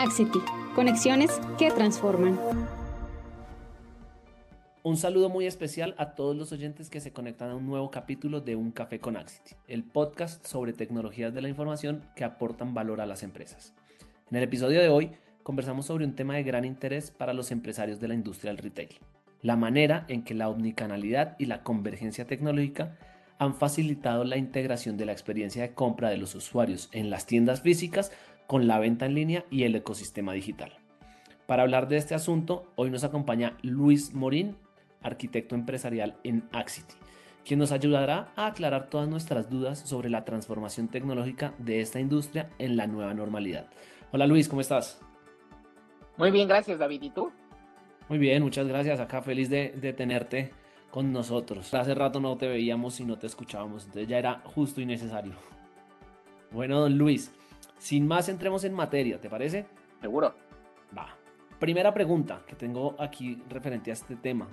Axity, conexiones que transforman. Un saludo muy especial a todos los oyentes que se conectan a un nuevo capítulo de Un Café con Axity, el podcast sobre tecnologías de la información que aportan valor a las empresas. En el episodio de hoy conversamos sobre un tema de gran interés para los empresarios de la industria del retail, la manera en que la omnicanalidad y la convergencia tecnológica han facilitado la integración de la experiencia de compra de los usuarios en las tiendas físicas con la venta en línea y el ecosistema digital. Para hablar de este asunto, hoy nos acompaña Luis Morín, arquitecto empresarial en Axity, quien nos ayudará a aclarar todas nuestras dudas sobre la transformación tecnológica de esta industria en la nueva normalidad. Hola Luis, ¿cómo estás? Muy bien, gracias David. ¿Y tú? Muy bien, muchas gracias. Acá feliz de, tenerte con nosotros. Hace rato no te veíamos y no te escuchábamos, entonces ya era justo y necesario. Bueno, don Luis, sin más entremos en materia, ¿te parece? Seguro. Va. Primera pregunta que tengo aquí referente a este tema.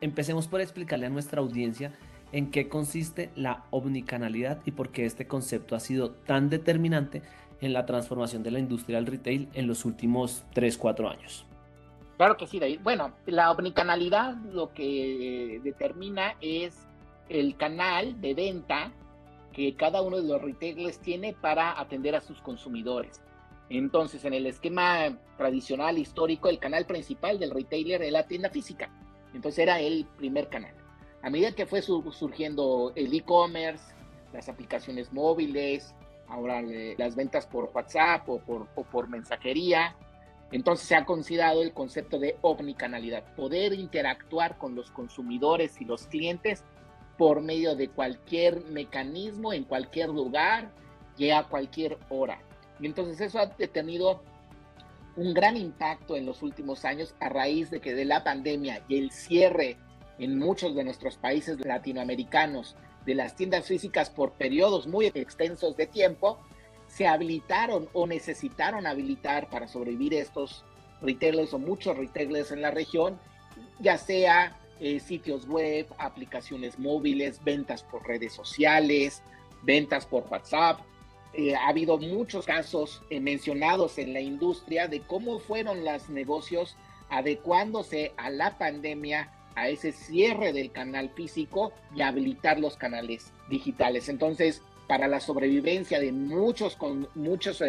Empecemos por explicarle a nuestra audiencia en qué consiste la omnicanalidad y por qué este concepto ha sido tan determinante en la transformación de la industria del retail en los últimos 3, 4 años. Claro que sí, David. Bueno, la omnicanalidad lo que determina es el canal de venta que cada uno de los retailers tiene para atender a sus consumidores. Entonces, en el esquema tradicional histórico, el canal principal del retailer es la tienda física. Entonces era el primer canal. A medida que fue surgiendo el e-commerce, las aplicaciones móviles, ahora las ventas por WhatsApp o por, o por mensajería, entonces se ha considerado el concepto de omnicanalidad, poder interactuar con los consumidores y los clientes por medio de cualquier mecanismo, en cualquier lugar y a cualquier hora. Y entonces eso ha tenido un gran impacto en los últimos años a raíz de que de la pandemia y el cierre en muchos de nuestros países latinoamericanos de las tiendas físicas por periodos muy extensos de tiempo, se habilitaron o necesitaron habilitar para sobrevivir estos retailers o muchos retailers en la región, ya sea eh, sitios web, aplicaciones móviles, ventas por redes sociales, ventas por WhatsApp, eh, ha habido muchos casos eh, mencionados en la industria de cómo fueron los negocios adecuándose a la pandemia, a ese cierre del canal físico y habilitar los canales digitales. Entonces, para la sobrevivencia de muchos, con, muchas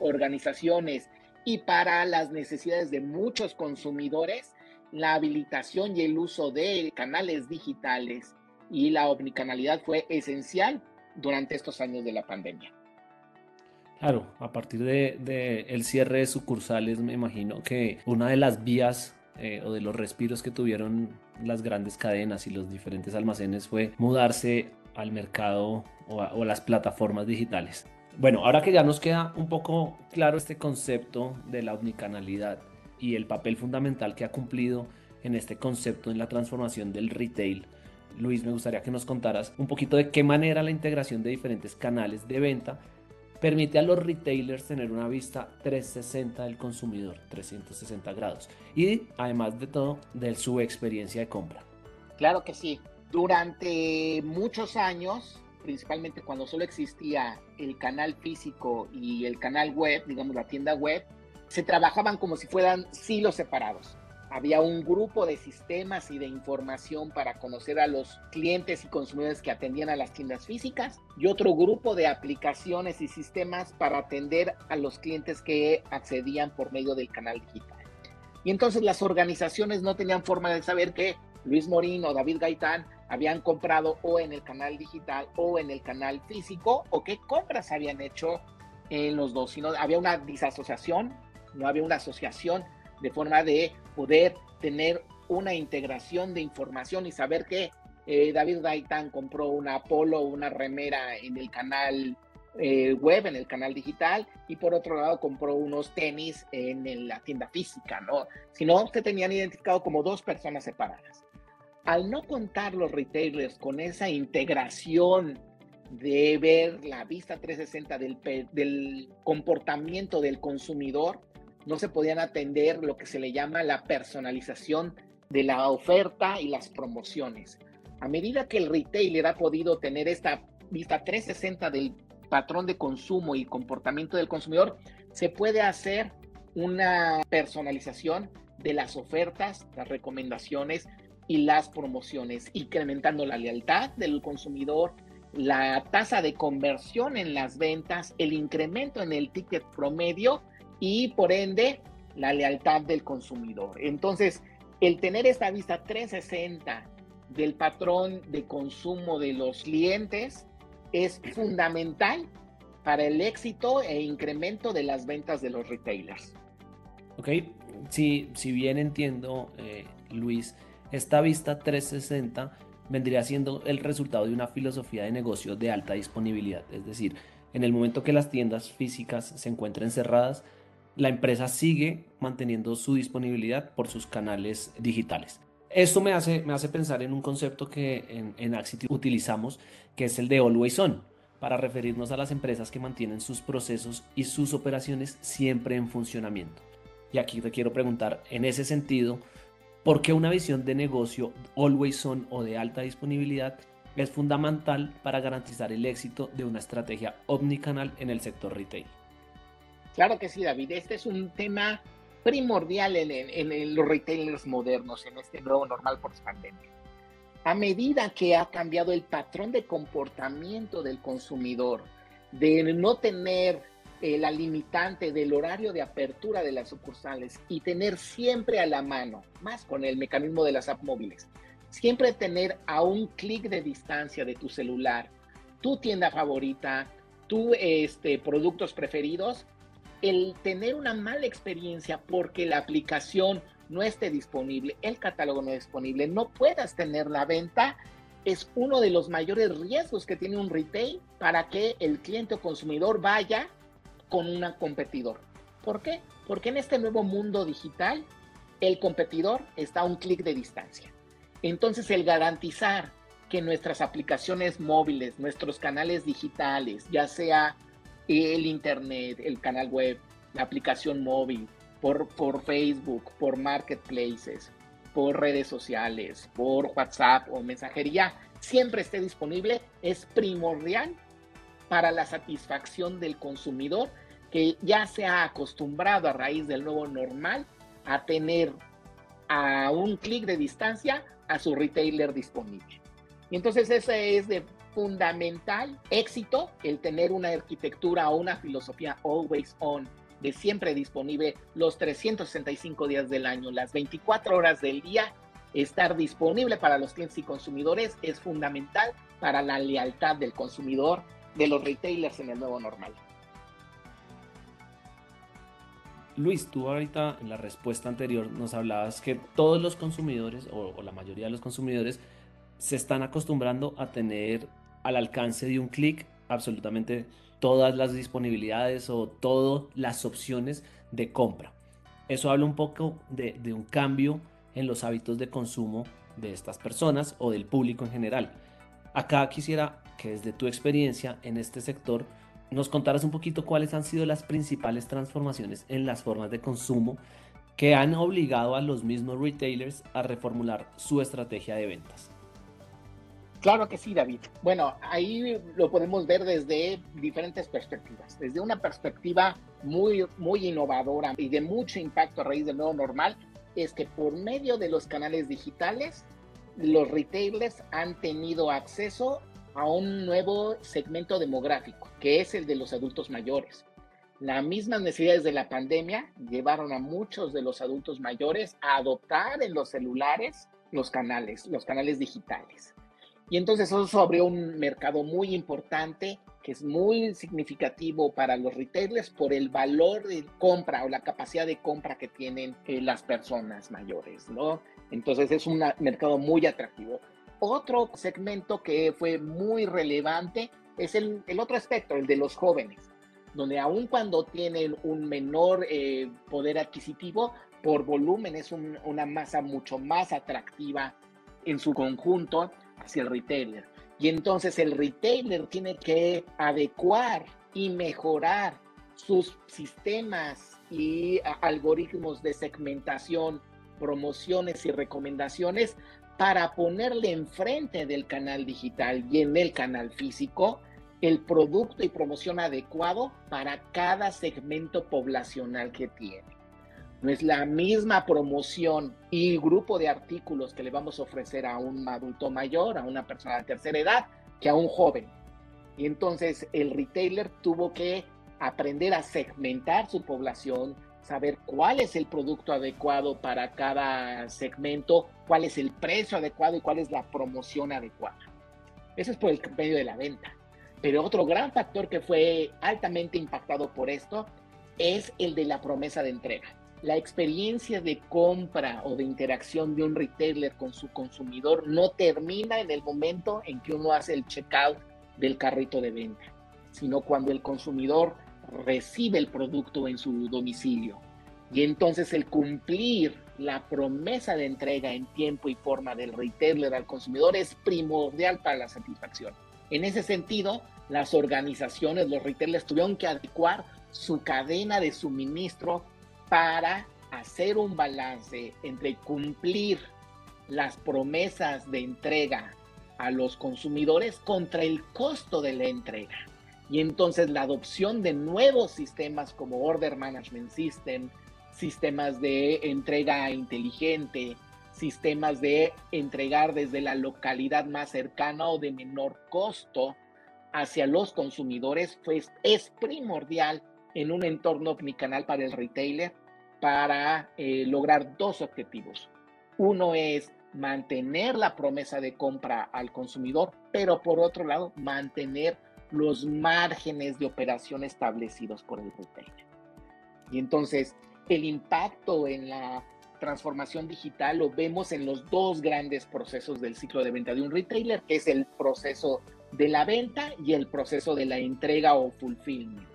organizaciones y para las necesidades de muchos consumidores, la habilitación y el uso de canales digitales y la omnicanalidad fue esencial durante estos años de la pandemia. Claro, a partir de, el cierre de sucursales, me imagino que una de las vías eh, o de los respiros que tuvieron las grandes cadenas y los diferentes almacenes fue mudarse al mercado o a, o las plataformas digitales. Bueno, ahora que ya nos queda un poco claro este concepto de la omnicanalidad y el papel fundamental que ha cumplido en este concepto en la transformación del retail, Luis, me gustaría que nos contaras un poquito de qué manera la integración de diferentes canales de venta permite a los retailers tener una vista 360 del consumidor, 360 grados, y además de todo, de su experiencia de compra. Claro que sí. Durante muchos años, principalmente cuando solo existía el canal físico y el canal web, digamos la tienda web, se trabajaban como si fueran silos separados había un grupo de sistemas y de información para conocer a los clientes y consumidores que atendían a las tiendas físicas y otro grupo de aplicaciones y sistemas para atender a los clientes que accedían por medio del canal digital. Y entonces las organizaciones no tenían forma de saber que Luis Morín o David Gaitán habían comprado o en el canal digital o en el canal físico o qué compras habían hecho en los dos, sino había una disasociación, no había una asociación de forma de poder tener una integración de información y saber que eh, David Gaitán compró una polo una remera en el canal eh, web, en el canal digital, y por otro lado compró unos tenis en, la tienda física, ¿no? Si no, se tenían identificado como dos personas separadas. Al no contar los retailers con esa integración de ver la vista 360 del, del comportamiento del consumidor, no se podían atender lo que se le llama la personalización de la oferta y las promociones. A medida que el retailer ha podido tener esta vista 360 del patrón de consumo y comportamiento del consumidor, se puede hacer una personalización de las ofertas, las recomendaciones y las promociones, incrementando la lealtad del consumidor, la tasa de conversión en las ventas, el incremento en el ticket promedio y por ende la lealtad del consumidor. Entonces, el tener esta vista 360 del patrón de consumo de los clientes es fundamental para el éxito e incremento de las ventas de los retailers. Ok, si, si bien entiendo, eh, Luis, esta vista 360 vendría siendo el resultado de una filosofía de negocio de alta disponibilidad. Es decir, en el momento que las tiendas físicas se encuentren cerradas, la empresa sigue manteniendo su disponibilidad por sus canales digitales. Esto me hace, me hace pensar en un concepto que en, en utilizamos, que es el de Always On, para referirnos a las empresas que mantienen sus procesos y sus operaciones siempre en funcionamiento. Y aquí te quiero preguntar, en ese sentido, ¿por qué una visión de negocio Always On o de alta disponibilidad es fundamental para garantizar el éxito de una estrategia omnicanal en el sector retail? Claro que sí, David. Este es un tema primordial en, los retailers modernos, en este nuevo normal por pandemia. A medida que ha cambiado el patrón de comportamiento del consumidor, de no tener eh, la limitante del horario de apertura de las sucursales y tener siempre a la mano, más con el mecanismo de las app móviles, siempre tener a un clic de distancia de tu celular tu tienda favorita, tus este, productos preferidos, el tener una mala experiencia porque la aplicación no esté disponible, el catálogo no es disponible, no puedas tener la venta, es uno de los mayores riesgos que tiene un retail para que el cliente o consumidor vaya con un competidor. ¿Por qué? Porque en este nuevo mundo digital, el competidor está a un clic de distancia. Entonces, el garantizar que nuestras aplicaciones móviles, nuestros canales digitales, ya sea el Internet, el canal web, la aplicación móvil, por, por Facebook, por marketplaces, por redes sociales, por WhatsApp o mensajería, siempre esté disponible, es primordial para la satisfacción del consumidor que ya se ha acostumbrado a raíz del nuevo normal a tener a un clic de distancia a su retailer disponible. Y entonces ese es de fundamental éxito el tener una arquitectura o una filosofía always on, de siempre disponible los 365 días del año, las 24 horas del día, estar disponible para los clientes y consumidores es fundamental para la lealtad del consumidor de los retailers en el nuevo normal. Luis, tú ahorita en la respuesta anterior nos hablabas que todos los consumidores o, o la mayoría de los consumidores se están acostumbrando a tener al alcance de un clic absolutamente todas las disponibilidades o todas las opciones de compra. Eso habla un poco de, un cambio en los hábitos de consumo de estas personas o del público en general. Acá quisiera que desde tu experiencia en este sector nos contaras un poquito cuáles han sido las principales transformaciones en las formas de consumo que han obligado a los mismos retailers a reformular su estrategia de ventas. Claro que sí, David. Bueno, ahí lo podemos ver desde diferentes perspectivas. Desde una perspectiva muy, muy innovadora y de mucho impacto a raíz del nuevo normal, es que por medio de los canales digitales, los retailers han tenido acceso a un nuevo segmento demográfico, que es el de los adultos mayores. Las mismas necesidades de la pandemia llevaron a muchos de los adultos mayores a adoptar en los celulares los canales, los canales digitales. Y entonces eso abrió un mercado muy importante que es muy significativo para los retailers por el valor de compra o la capacidad de compra que tienen eh, las personas mayores, ¿no? Entonces es un mercado muy atractivo. Otro segmento que fue muy relevante es el, el otro aspecto, el de los jóvenes, donde aun cuando tienen un menor eh, poder adquisitivo, por volumen es un, una masa mucho más atractiva en su conjunto hacia el retailer. Y entonces el retailer tiene que adecuar y mejorar sus sistemas y algoritmos de segmentación, promociones y recomendaciones para ponerle enfrente del canal digital y en el canal físico el producto y promoción adecuado para cada segmento poblacional que tiene. No es la misma promoción y grupo de artículos que le vamos a ofrecer a un adulto mayor, a una persona de tercera edad, que a un joven. Y entonces el retailer tuvo que aprender a segmentar su población, saber cuál es el producto adecuado para cada segmento, cuál es el precio adecuado y cuál es la promoción adecuada. Eso es por el medio de la venta. Pero otro gran factor que fue altamente impactado por esto es el de la promesa de entrega la experiencia de compra o de interacción de un retailer con su consumidor no termina en el momento en que uno hace el checkout del carrito de venta, sino cuando el consumidor recibe el producto en su domicilio. Y entonces el cumplir la promesa de entrega en tiempo y forma del retailer al consumidor es primordial para la satisfacción. En ese sentido, las organizaciones, los retailers tuvieron que adecuar su cadena de suministro para hacer un balance entre cumplir las promesas de entrega a los consumidores contra el costo de la entrega. Y entonces la adopción de nuevos sistemas como Order Management System, sistemas de entrega inteligente, sistemas de entregar desde la localidad más cercana o de menor costo hacia los consumidores, pues es primordial en un entorno omnicanal para el retailer para eh, lograr dos objetivos. Uno es mantener la promesa de compra al consumidor, pero por otro lado, mantener los márgenes de operación establecidos por el retailer. Y entonces, el impacto en la transformación digital lo vemos en los dos grandes procesos del ciclo de venta de un retailer, que es el proceso de la venta y el proceso de la entrega o fulfillment.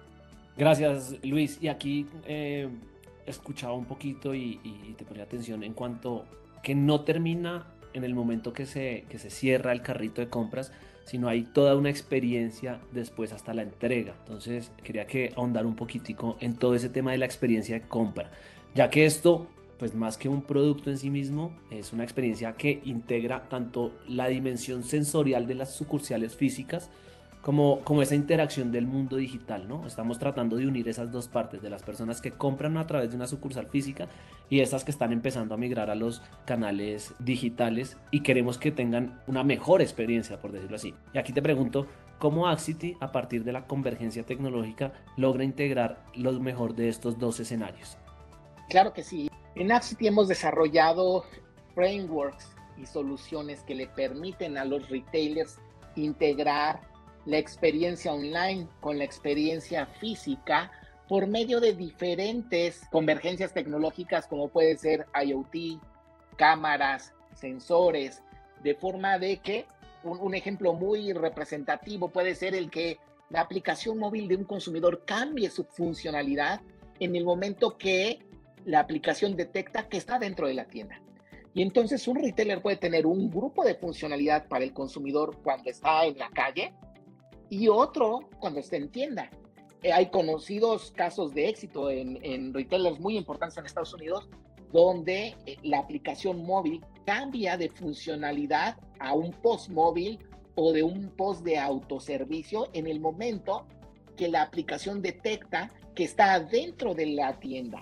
Gracias, Luis. Y aquí eh, escuchaba un poquito y, te ponía atención en cuanto que no termina en el momento que se, que se cierra el carrito de compras, sino hay toda una experiencia después hasta la entrega. Entonces quería que ahondar un poquitico en todo ese tema de la experiencia de compra, ya que esto, pues más que un producto en sí mismo, es una experiencia que integra tanto la dimensión sensorial de las sucursales físicas, como, como esa interacción del mundo digital, ¿no? Estamos tratando de unir esas dos partes, de las personas que compran a través de una sucursal física y esas que están empezando a migrar a los canales digitales y queremos que tengan una mejor experiencia, por decirlo así. Y aquí te pregunto, ¿cómo Axity, a partir de la convergencia tecnológica, logra integrar lo mejor de estos dos escenarios? Claro que sí. En Axity hemos desarrollado frameworks y soluciones que le permiten a los retailers integrar la experiencia online con la experiencia física por medio de diferentes convergencias tecnológicas como puede ser IoT, cámaras, sensores, de forma de que un, ejemplo muy representativo puede ser el que la aplicación móvil de un consumidor cambie su funcionalidad en el momento que la aplicación detecta que está dentro de la tienda. Y entonces un retailer puede tener un grupo de funcionalidad para el consumidor cuando está en la calle y otro cuando esté en tienda. Eh, hay conocidos casos de éxito en, retailers muy importantes en Estados Unidos donde eh, la aplicación móvil cambia de funcionalidad a un post móvil o de un post de autoservicio en el momento que la aplicación detecta que está dentro de la tienda.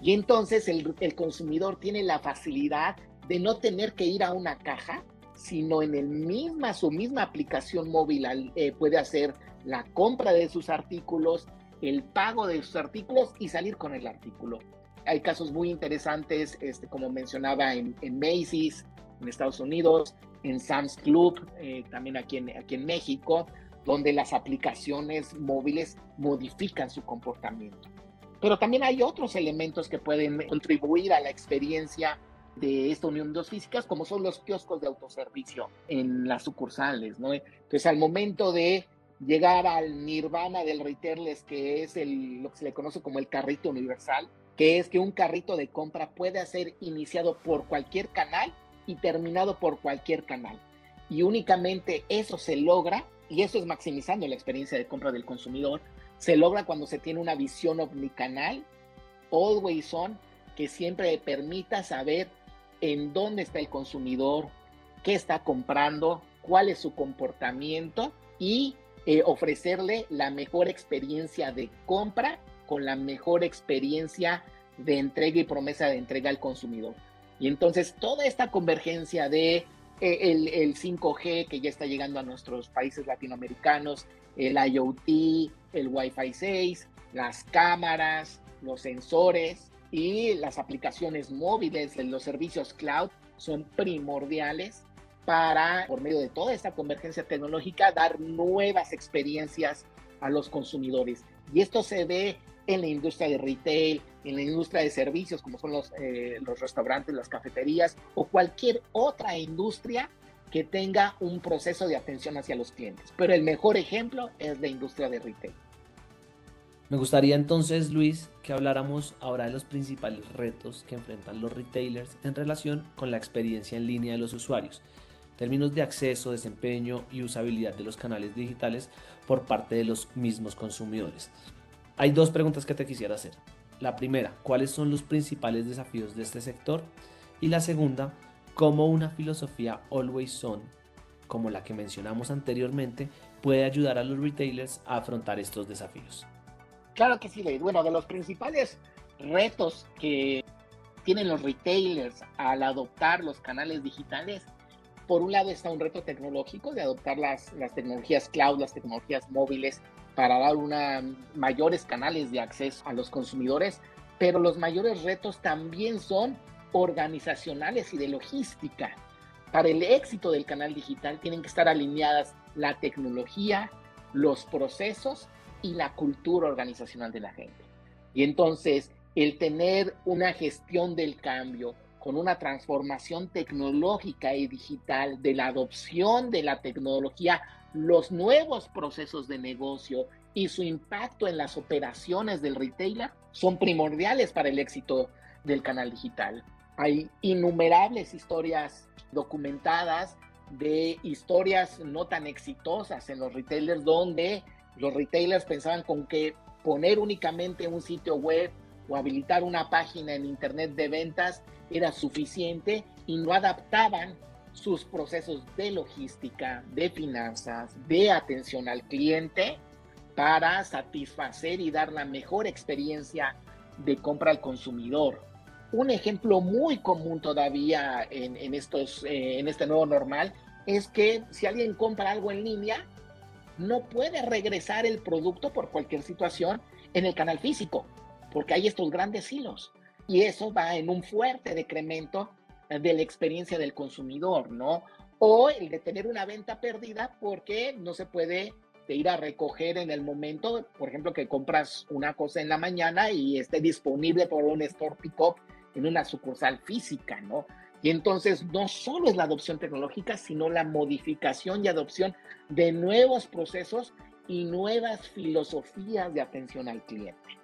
Y entonces el consumidor tiene la facilidad de no tener que ir a una caja, sino en el misma, su misma aplicación móvil eh, puede hacer la compra de sus artículos, el pago de sus artículos y salir con el artículo. Hay casos muy interesantes, este, como mencionaba en, Macy's, en Estados Unidos, en Sam's Club, eh, también aquí en, aquí en México, donde las aplicaciones móviles modifican su comportamiento. Pero también hay otros elementos que pueden contribuir a la experiencia de esta unión de físicas, como son los kioscos de autoservicio en las sucursales, ¿no? Entonces, al momento de llegar al nirvana del retailer, que es el, lo que se le conoce como el carrito universal, que es que un carrito de compra puede ser iniciado por cualquier canal y terminado por cualquier canal. Y únicamente eso se logra, y eso es maximizando la experiencia de compra del consumidor, se logra cuando se tiene una visión omnicanal, always on, que siempre permita saber en dónde está el consumidor, qué está comprando, cuál es su comportamiento y eh, ofrecerle la mejor experiencia de compra con la mejor experiencia de entrega y promesa de entrega al consumidor. Y entonces toda esta convergencia de eh, el, 5G que ya está llegando a nuestros países latinoamericanos, el IoT, el Wi-Fi 6, las cámaras, los sensores y las aplicaciones móviles, los servicios cloud son primordiales para, por medio de toda esta convergencia tecnológica, dar nuevas experiencias a los consumidores. Y esto se ve en la industria de retail, en la industria de servicios, como son los, eh, los restaurantes, las cafeterías o cualquier otra industria que tenga un proceso de atención hacia los clientes. Pero el mejor ejemplo es la industria de retail. Me gustaría entonces, Luis, que habláramos ahora de los principales retos que enfrentan los retailers en relación con la experiencia en línea de los usuarios, términos de acceso, desempeño y usabilidad de los canales digitales por parte de los mismos consumidores. Hay dos preguntas que te quisiera hacer. La primera, ¿cuáles son los principales desafíos de este sector? Y la segunda, ¿cómo una filosofía always on, como la que mencionamos anteriormente, puede ayudar a los retailers a afrontar estos desafíos? Claro que sí, Bueno, de los principales retos que tienen los retailers al adoptar los canales digitales, por un lado está un reto tecnológico de adoptar las, las tecnologías cloud, las tecnologías móviles para dar una, mayores canales de acceso a los consumidores, pero los mayores retos también son organizacionales y de logística. Para el éxito del canal digital tienen que estar alineadas la tecnología, los procesos y la cultura organizacional de la gente. Y entonces, el tener una gestión del cambio con una transformación tecnológica y digital de la adopción de la tecnología los nuevos procesos de negocio y su impacto en las operaciones del retailer son primordiales para el éxito del canal digital. Hay innumerables historias documentadas de historias no tan exitosas en los retailers donde los retailers pensaban con que poner únicamente un sitio web o habilitar una página en internet de ventas era suficiente y no adaptaban sus procesos de logística, de finanzas, de atención al cliente para satisfacer y dar la mejor experiencia de compra al consumidor. Un ejemplo muy común todavía en, estos, eh, en este nuevo normal es que si alguien compra algo en línea, no puede regresar el producto por cualquier situación en el canal físico, porque hay estos grandes hilos. Y eso va en un fuerte decremento de la experiencia del consumidor, ¿no? O el de tener una venta perdida porque no se puede ir a recoger en el momento, por ejemplo, que compras una cosa en la mañana y esté disponible por un store pickup en una sucursal física, ¿no? Y entonces no solo es la adopción tecnológica, sino la modificación y adopción de nuevos procesos y nuevas filosofías de atención al cliente.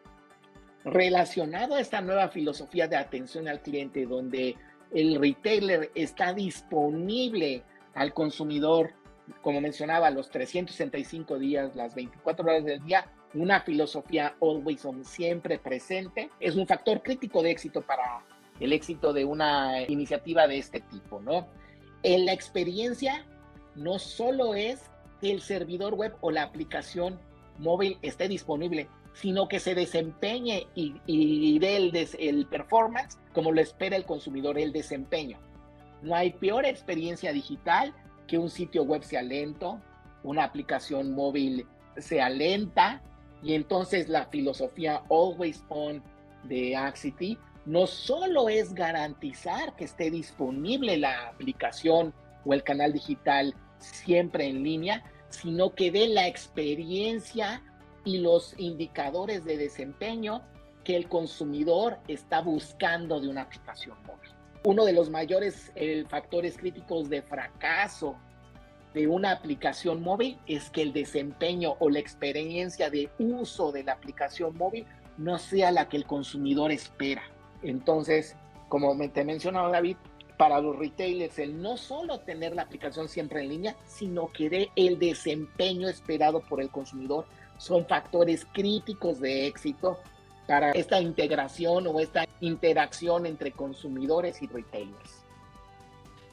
Relacionado a esta nueva filosofía de atención al cliente, donde el retailer está disponible al consumidor, como mencionaba, los 365 días, las 24 horas del día, una filosofía always on, siempre presente, es un factor crítico de éxito para el éxito de una iniciativa de este tipo, ¿no? En la experiencia no solo es que el servidor web o la aplicación móvil esté disponible, sino que se desempeñe y, dé el, el performance como lo espera el consumidor, el desempeño. No hay peor experiencia digital que un sitio web sea lento, una aplicación móvil sea lenta, y entonces la filosofía Always On de Axity no solo es garantizar que esté disponible la aplicación o el canal digital siempre en línea, sino que dé la experiencia y los indicadores de desempeño que el consumidor está buscando de una aplicación móvil. Uno de los mayores eh, factores críticos de fracaso de una aplicación móvil es que el desempeño o la experiencia de uso de la aplicación móvil no sea la que el consumidor espera. Entonces, como te mencionaba David, para los retailers el no solo tener la aplicación siempre en línea, sino que el desempeño esperado por el consumidor son factores críticos de éxito para esta integración o esta interacción entre consumidores y retailers.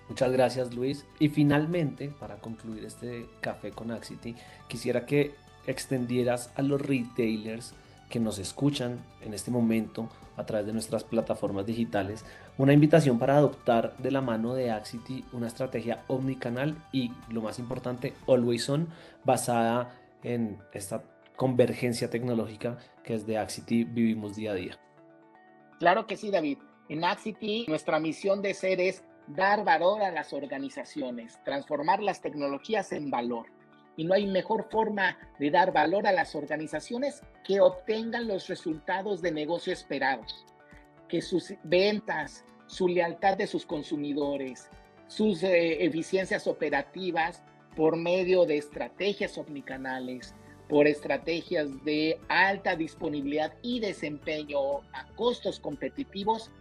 Muchas gracias Luis. Y finalmente, para concluir este café con Axity, quisiera que extendieras a los retailers que nos escuchan en este momento a través de nuestras plataformas digitales, una invitación para adoptar de la mano de Axity una estrategia omnicanal y, lo más importante, always on, basada en esta convergencia tecnológica que es de Axity vivimos día a día. Claro que sí, David. En Axity nuestra misión de ser es dar valor a las organizaciones, transformar las tecnologías en valor. Y no hay mejor forma de dar valor a las organizaciones que obtengan los resultados de negocio esperados, que sus ventas, su lealtad de sus consumidores, sus eh, eficiencias operativas por medio de estrategias omnicanales, por estrategias de alta disponibilidad y desempeño a costos competitivos,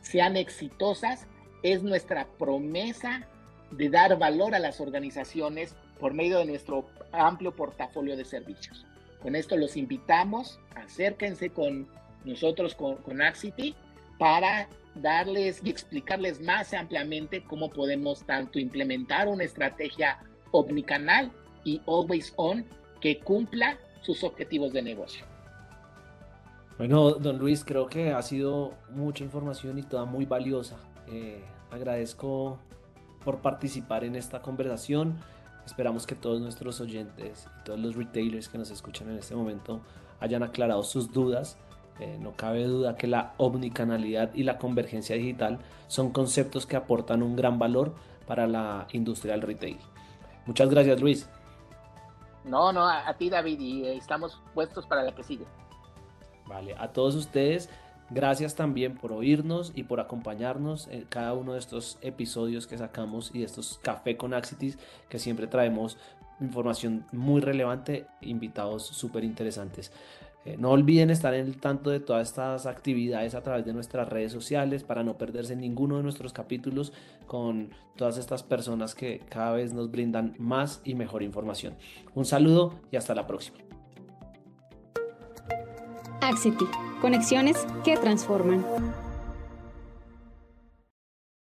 sean exitosas, es nuestra promesa de dar valor a las organizaciones por medio de nuestro amplio portafolio de servicios. Con esto los invitamos, acérquense con nosotros, con, con para darles y explicarles más ampliamente cómo podemos tanto implementar una estrategia omnicanal y always on que cumpla sus objetivos de negocio. Bueno, don Luis, creo que ha sido mucha información y toda muy valiosa. Eh, agradezco por participar en esta conversación. Esperamos que todos nuestros oyentes y todos los retailers que nos escuchan en este momento hayan aclarado sus dudas. Eh, no cabe duda que la omnicanalidad y la convergencia digital son conceptos que aportan un gran valor para la industria del retail. Muchas gracias, Luis. No, no, a, ti, David, y eh, estamos puestos para la que sigue. Vale, a todos ustedes. Gracias también por oírnos y por acompañarnos en cada uno de estos episodios que sacamos y de estos Café con Axitis que siempre traemos información muy relevante, invitados súper interesantes. Eh, no olviden estar en el tanto de todas estas actividades a través de nuestras redes sociales para no perderse ninguno de nuestros capítulos con todas estas personas que cada vez nos brindan más y mejor información. Un saludo y hasta la próxima. Axity, conexiones que transforman.